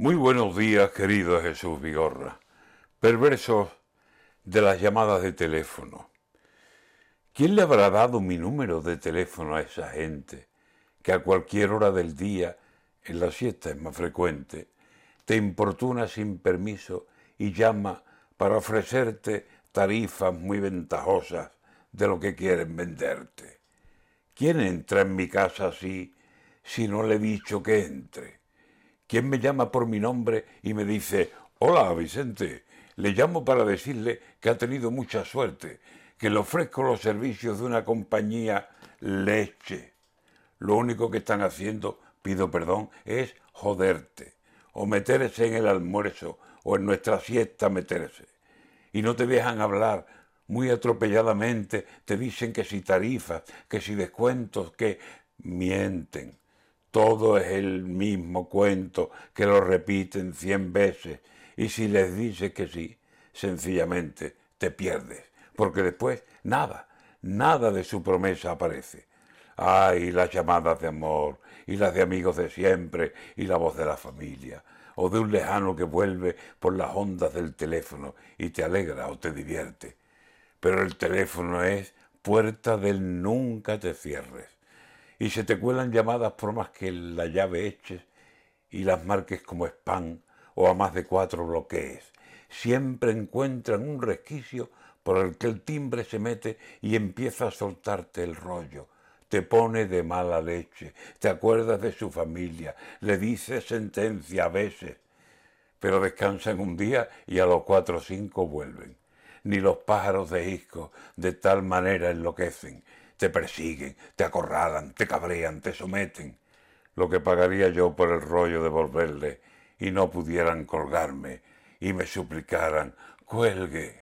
Muy buenos días, querido Jesús Vigorra. Perversos de las llamadas de teléfono. ¿Quién le habrá dado mi número de teléfono a esa gente que a cualquier hora del día, en la siesta es más frecuente, te importuna sin permiso y llama para ofrecerte tarifas muy ventajosas de lo que quieren venderte? ¿Quién entra en mi casa así si no le he dicho que entre? ¿Quién me llama por mi nombre y me dice, hola Vicente, le llamo para decirle que ha tenido mucha suerte, que le ofrezco los servicios de una compañía leche. Lo único que están haciendo, pido perdón, es joderte, o meterse en el almuerzo, o en nuestra siesta meterse. Y no te dejan hablar, muy atropelladamente te dicen que si tarifas, que si descuentos, que mienten. Todo es el mismo cuento que lo repiten cien veces y si les dices que sí, sencillamente te pierdes, porque después nada, nada de su promesa aparece. Ay, las llamadas de amor y las de amigos de siempre y la voz de la familia, o de un lejano que vuelve por las ondas del teléfono y te alegra o te divierte. Pero el teléfono es puerta del nunca te cierres y se te cuelan llamadas por más que la llave eches y las marques como spam o a más de cuatro bloquees. Siempre encuentran un resquicio por el que el timbre se mete y empieza a soltarte el rollo. Te pone de mala leche, te acuerdas de su familia, le dices sentencia a veces, pero descansan un día y a los cuatro o cinco vuelven. Ni los pájaros de isco de tal manera enloquecen te persiguen, te acorralan, te cabrean, te someten. Lo que pagaría yo por el rollo de volverle y no pudieran colgarme y me suplicaran, cuelgue,